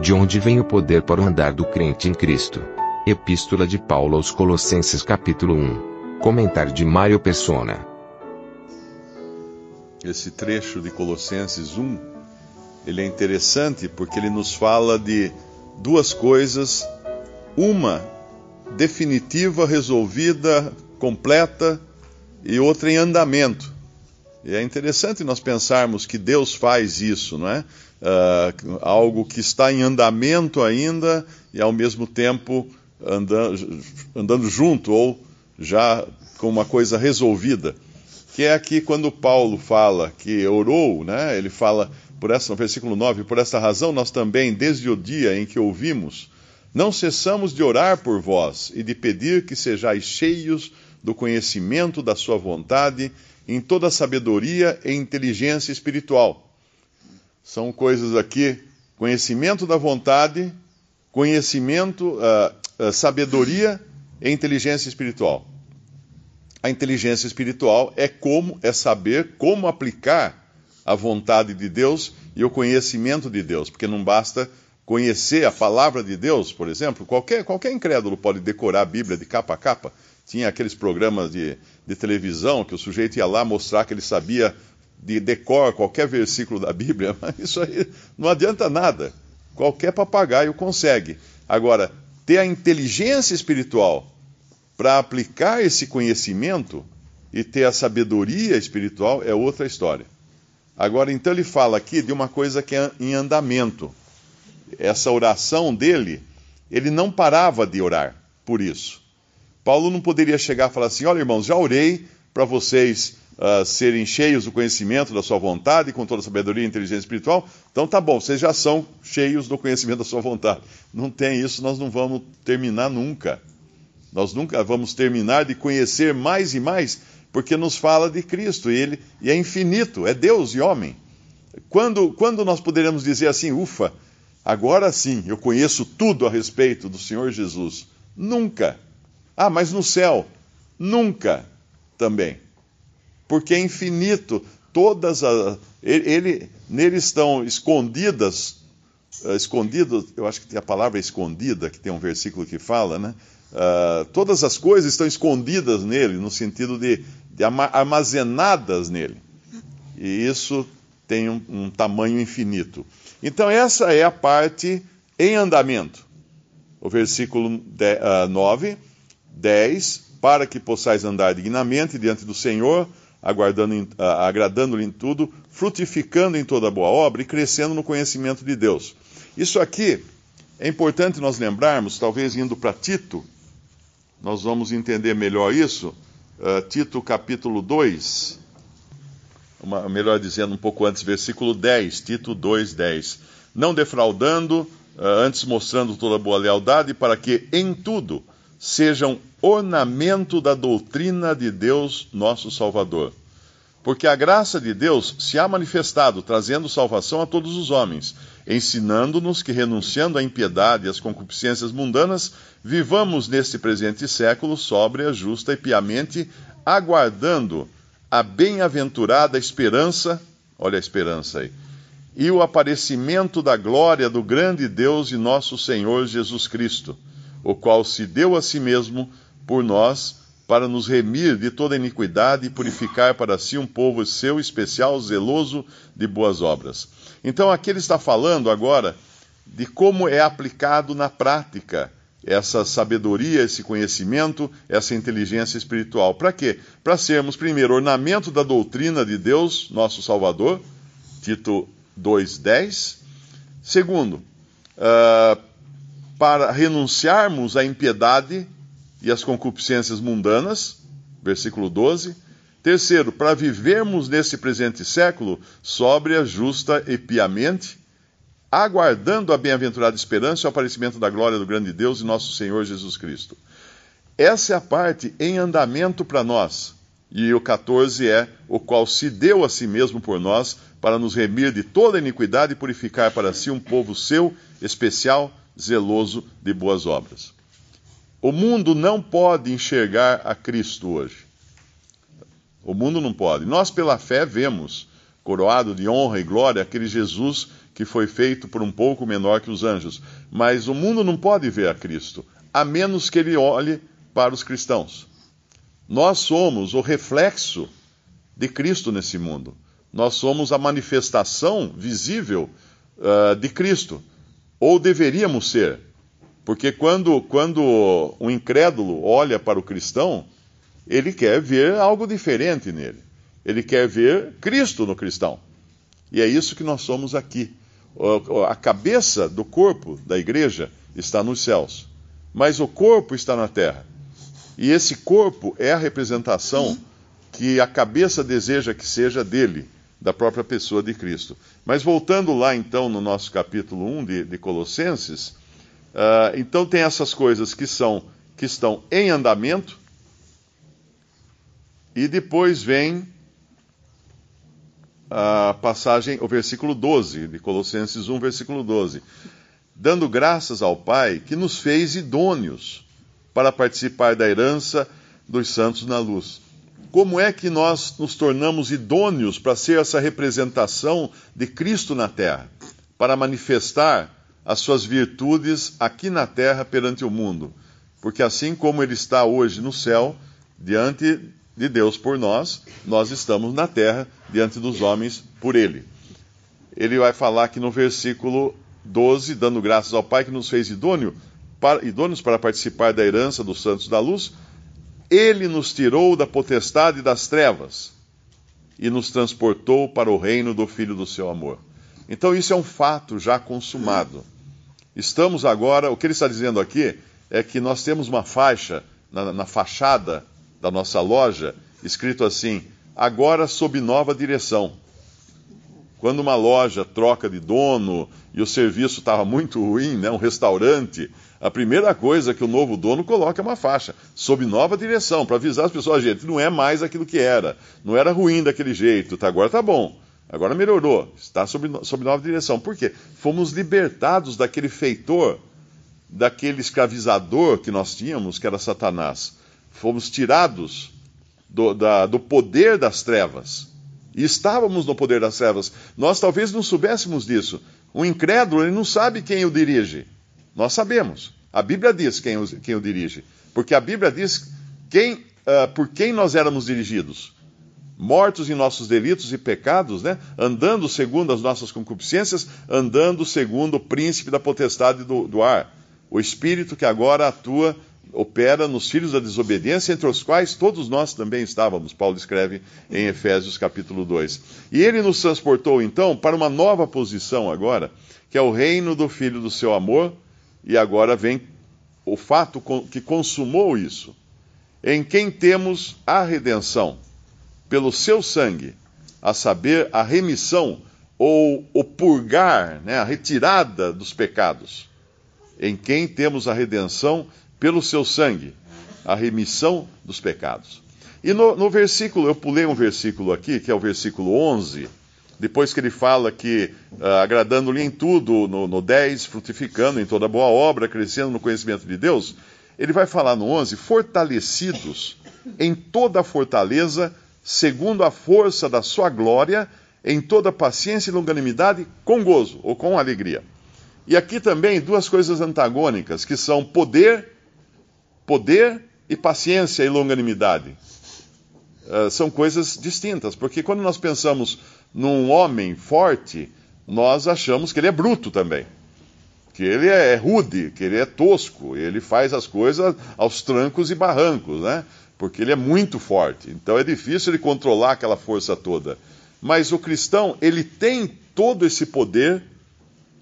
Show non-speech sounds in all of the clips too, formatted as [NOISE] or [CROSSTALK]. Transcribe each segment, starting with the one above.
De onde vem o poder para o andar do crente em Cristo? Epístola de Paulo aos Colossenses capítulo 1. Comentário de Mário Persona. esse trecho de Colossenses 1, ele é interessante porque ele nos fala de duas coisas, uma definitiva, resolvida, completa e outra em andamento. E é interessante nós pensarmos que Deus faz isso, não é? Ah, algo que está em andamento ainda e ao mesmo tempo andando, andando junto ou já com uma coisa resolvida que é aqui quando Paulo fala que orou, né? Ele fala por essa no versículo 9, por esta razão nós também desde o dia em que ouvimos não cessamos de orar por vós e de pedir que sejais cheios do conhecimento da sua vontade em toda sabedoria e inteligência espiritual. São coisas aqui, conhecimento da vontade, conhecimento, uh, uh, sabedoria e inteligência espiritual. A inteligência espiritual é como é saber como aplicar a vontade de Deus e o conhecimento de Deus, porque não basta conhecer a palavra de Deus, por exemplo, qualquer, qualquer incrédulo pode decorar a Bíblia de capa a capa. Tinha aqueles programas de, de televisão que o sujeito ia lá mostrar que ele sabia de decor qualquer versículo da Bíblia, [LAUGHS] mas isso aí não adianta nada. Qualquer papagaio consegue. Agora, ter a inteligência espiritual para aplicar esse conhecimento e ter a sabedoria espiritual é outra história. Agora, então, ele fala aqui de uma coisa que é em andamento. Essa oração dele, ele não parava de orar por isso. Paulo não poderia chegar e falar assim: olha, irmãos, já orei para vocês uh, serem cheios do conhecimento da sua vontade, com toda a sabedoria e inteligência espiritual. Então tá bom, vocês já são cheios do conhecimento da sua vontade. Não tem isso, nós não vamos terminar nunca. Nós nunca vamos terminar de conhecer mais e mais, porque nos fala de Cristo, e ele e é infinito, é Deus e homem. Quando, quando nós poderemos dizer assim, ufa, agora sim eu conheço tudo a respeito do Senhor Jesus? Nunca. Ah, mas no céu? Nunca também. Porque é infinito, todas as. Ele, ele, nele estão escondidas, uh, escondido, eu acho que tem a palavra escondida, que tem um versículo que fala, né? Uh, todas as coisas estão escondidas nele, no sentido de, de armazenadas nele. E isso tem um, um, tamanho infinito. Então, essa é a parte em andamento. O versículo de, uh, 9, 10, para que possais andar dignamente diante do Senhor, aguardando, uh, agradando-lhe em tudo, frutificando em toda boa obra e crescendo no conhecimento de Deus. Isso aqui é importante nós lembrarmos, talvez indo para Tito, nós vamos entender melhor isso. Uh, Tito capítulo 2, uma, melhor dizendo, um pouco antes, versículo 10, Tito 2, 10. Não defraudando, uh, antes mostrando toda boa lealdade, para que em tudo sejam ornamento da doutrina de Deus, nosso Salvador. Porque a graça de Deus se há manifestado, trazendo salvação a todos os homens, ensinando-nos que, renunciando à impiedade e às concupiscências mundanas, vivamos neste presente século sóbria, justa e piamente, aguardando a bem-aventurada esperança, olha a esperança aí, e o aparecimento da glória do grande Deus e nosso Senhor Jesus Cristo, o qual se deu a si mesmo por nós para nos remir de toda iniquidade e purificar para si um povo seu especial, zeloso de boas obras. Então aqui ele está falando agora de como é aplicado na prática essa sabedoria, esse conhecimento, essa inteligência espiritual. Para quê? Para sermos, primeiro, ornamento da doutrina de Deus, nosso Salvador, Tito 2,10. Segundo, uh, para renunciarmos à impiedade e as concupiscências mundanas, versículo 12. Terceiro, para vivermos nesse presente século sóbria, justa e piamente, aguardando a bem-aventurada esperança e o aparecimento da glória do grande Deus e nosso Senhor Jesus Cristo. Essa é a parte em andamento para nós. E o 14 é o qual se deu a si mesmo por nós para nos remir de toda iniquidade e purificar para si um povo seu, especial, zeloso de boas obras. O mundo não pode enxergar a Cristo hoje. O mundo não pode. Nós, pela fé, vemos, coroado de honra e glória, aquele Jesus que foi feito por um pouco menor que os anjos. Mas o mundo não pode ver a Cristo, a menos que ele olhe para os cristãos. Nós somos o reflexo de Cristo nesse mundo. Nós somos a manifestação visível uh, de Cristo. Ou deveríamos ser. Porque quando, quando um incrédulo olha para o cristão, ele quer ver algo diferente nele. Ele quer ver Cristo no cristão. E é isso que nós somos aqui. A cabeça do corpo da igreja está nos céus, mas o corpo está na terra. E esse corpo é a representação que a cabeça deseja que seja dele, da própria pessoa de Cristo. Mas voltando lá então no nosso capítulo 1 de, de Colossenses, uh, então tem essas coisas que são que estão em andamento, e depois vem a passagem, o versículo 12, de Colossenses 1, versículo 12. Dando graças ao Pai que nos fez idôneos para participar da herança dos santos na luz. Como é que nós nos tornamos idôneos para ser essa representação de Cristo na terra, para manifestar as suas virtudes aqui na terra perante o mundo? Porque assim como ele está hoje no céu, diante de Deus por nós, nós estamos na terra diante dos homens por ele. Ele vai falar aqui no versículo 12, dando graças ao Pai que nos fez idôneo para, idôneos para participar da herança dos santos da luz, ele nos tirou da potestade das trevas e nos transportou para o reino do Filho do seu amor. Então, isso é um fato já consumado. Estamos agora, o que ele está dizendo aqui é que nós temos uma faixa na, na fachada da nossa loja escrito assim: agora sob nova direção. Quando uma loja troca de dono e o serviço estava muito ruim, né, um restaurante, a primeira coisa que o novo dono coloca é uma faixa, sob nova direção, para avisar as pessoas, gente, não é mais aquilo que era, não era ruim daquele jeito, tá, agora tá bom, agora melhorou, está sob, sob nova direção. Por quê? Fomos libertados daquele feitor, daquele escravizador que nós tínhamos, que era Satanás. Fomos tirados do, da, do poder das trevas. E estávamos no poder das trevas. Nós talvez não soubéssemos disso. O incrédulo, ele não sabe quem o dirige. Nós sabemos. A Bíblia diz quem o, quem o dirige. Porque a Bíblia diz quem, uh, por quem nós éramos dirigidos. Mortos em nossos delitos e pecados, né? andando segundo as nossas concupiscências, andando segundo o príncipe da potestade do, do ar. O espírito que agora atua, opera nos filhos da desobediência, entre os quais todos nós também estávamos, Paulo escreve em Efésios capítulo 2. E ele nos transportou então para uma nova posição agora, que é o reino do filho do seu amor e agora vem o fato que consumou isso, em quem temos a redenção, pelo seu sangue, a saber, a remissão ou o purgar, né, a retirada dos pecados, em quem temos a redenção pelo seu sangue, a remissão dos pecados. E no, no versículo, eu pulei um versículo aqui, que é o versículo 11 depois que ele fala que uh, agradando-lhe em tudo, no, no 10, frutificando em toda boa obra, crescendo no conhecimento de Deus, ele vai falar no 11, fortalecidos em toda a fortaleza, segundo a força da sua glória, em toda paciência e longanimidade, com gozo ou com alegria. E aqui também duas coisas antagônicas, que são poder, poder e paciência e longanimidade. Uh, são coisas distintas, porque quando nós pensamos num homem forte, nós achamos que ele é bruto também. Que ele é rude, que ele é tosco, ele faz as coisas aos trancos e barrancos, né? Porque ele é muito forte. Então é difícil ele controlar aquela força toda. Mas o cristão, ele tem todo esse poder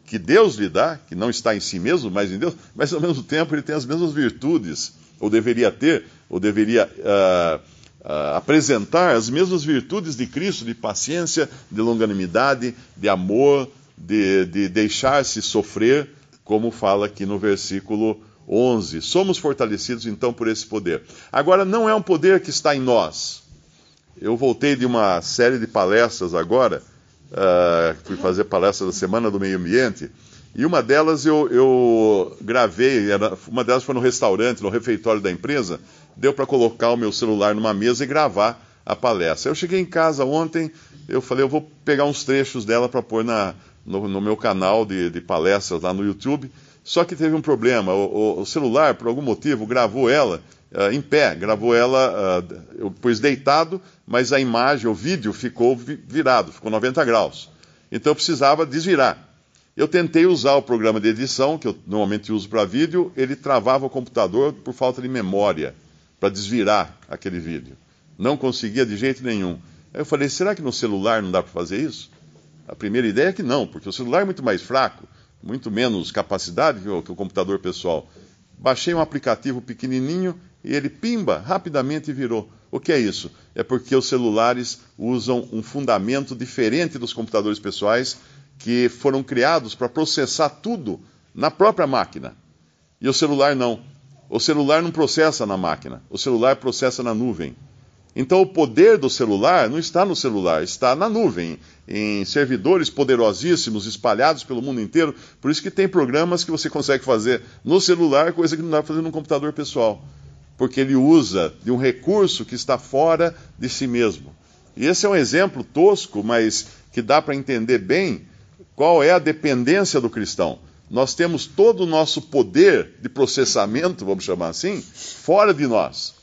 que Deus lhe dá, que não está em si mesmo, mas em Deus, mas ao mesmo tempo ele tem as mesmas virtudes, ou deveria ter, ou deveria uh, uh, apresentar as mesmas virtudes de Cristo, de paciência, de longanimidade, de amor, de, de deixar-se sofrer, como fala aqui no versículo 11. Somos fortalecidos então por esse poder. Agora, não é um poder que está em nós. Eu voltei de uma série de palestras agora, uh, fui fazer palestra da Semana do Meio Ambiente, e uma delas eu, eu gravei, era, uma delas foi no restaurante, no refeitório da empresa, deu para colocar o meu celular numa mesa e gravar a palestra. Eu cheguei em casa ontem, eu falei, eu vou pegar uns trechos dela para pôr na, no, no, meu canal de, de, palestras lá no YouTube. Só que teve um problema, o, o, o celular, por algum motivo, gravou ela uh, em pé, gravou ela, uh, eu pus deitado, mas a imagem, o vídeo ficou virado, ficou 90 graus. Então eu precisava desvirar. Eu tentei usar o programa de edição, que eu normalmente uso para vídeo, ele travava o computador por falta de memória, para desvirar aquele vídeo. Não conseguia de jeito nenhum. Aí eu falei, será que no celular não dá para fazer isso? A primeira ideia é que não, porque o celular é muito mais fraco, muito menos capacidade que o, que o computador pessoal. Baixei um aplicativo pequenininho e ele, pimba, rapidamente virou. O que é isso? É porque os celulares usam um fundamento diferente dos computadores pessoais que foram criados para processar tudo na própria máquina. E o celular não. O celular não processa na máquina, o celular processa na nuvem. Então o poder do celular não está no celular, está na nuvem, em servidores poderosíssimos espalhados pelo mundo inteiro. Por isso que tem programas que você consegue fazer no celular, coisa que não dá para fazer no computador pessoal. Porque ele usa de um recurso que está fora de si mesmo. E esse é um exemplo tosco, mas que dá para entender bem qual é a dependência do cristão? Nós temos todo o nosso poder de processamento, vamos chamar assim, fora de nós.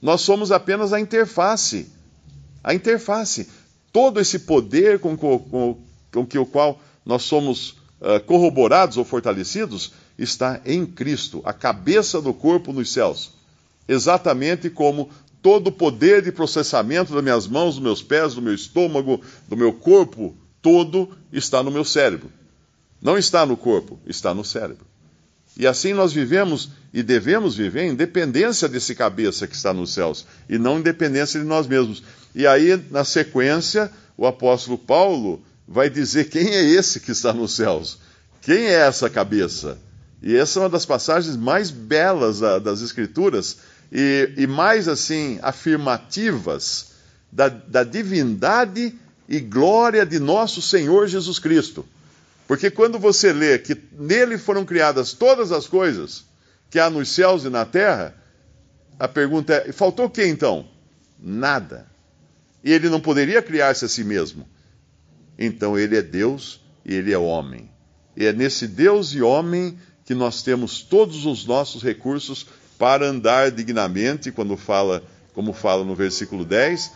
Nós somos apenas a interface. A interface. Todo esse poder com, com, com que o qual nós somos uh, corroborados ou fortalecidos está em Cristo, a cabeça do corpo nos céus. Exatamente como todo o poder de processamento das minhas mãos, dos meus pés, do meu estômago, do meu corpo todo está no meu cérebro. Não está no corpo, está no cérebro. E assim nós vivemos e devemos viver em dependência desse cabeça que está nos céus, e não em dependência de nós mesmos. E aí, na sequência, o apóstolo Paulo vai dizer quem é esse que está nos céus. Quem é essa cabeça? E essa é uma das passagens mais belas das Escrituras e, e mais assim afirmativas da, da divindade e glória de nosso Senhor Jesus Cristo. Porque quando você lê que nele foram criadas todas as coisas que há nos céus e na terra, a pergunta é: faltou o que então? Nada. E ele não poderia criar-se a si mesmo. Então ele é Deus e ele é homem. E é nesse Deus e homem que nós temos todos os nossos recursos para andar dignamente, quando fala, como fala no versículo 10,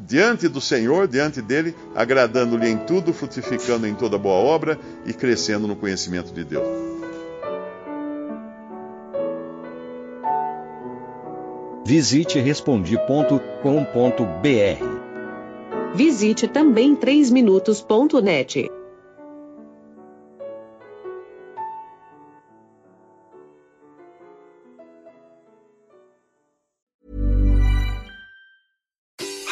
diante do Senhor, diante dele, agradando-lhe em tudo, frutificando em toda boa obra e crescendo no conhecimento de Deus. Visite respondi.com.br. Visite também 3minutos.net.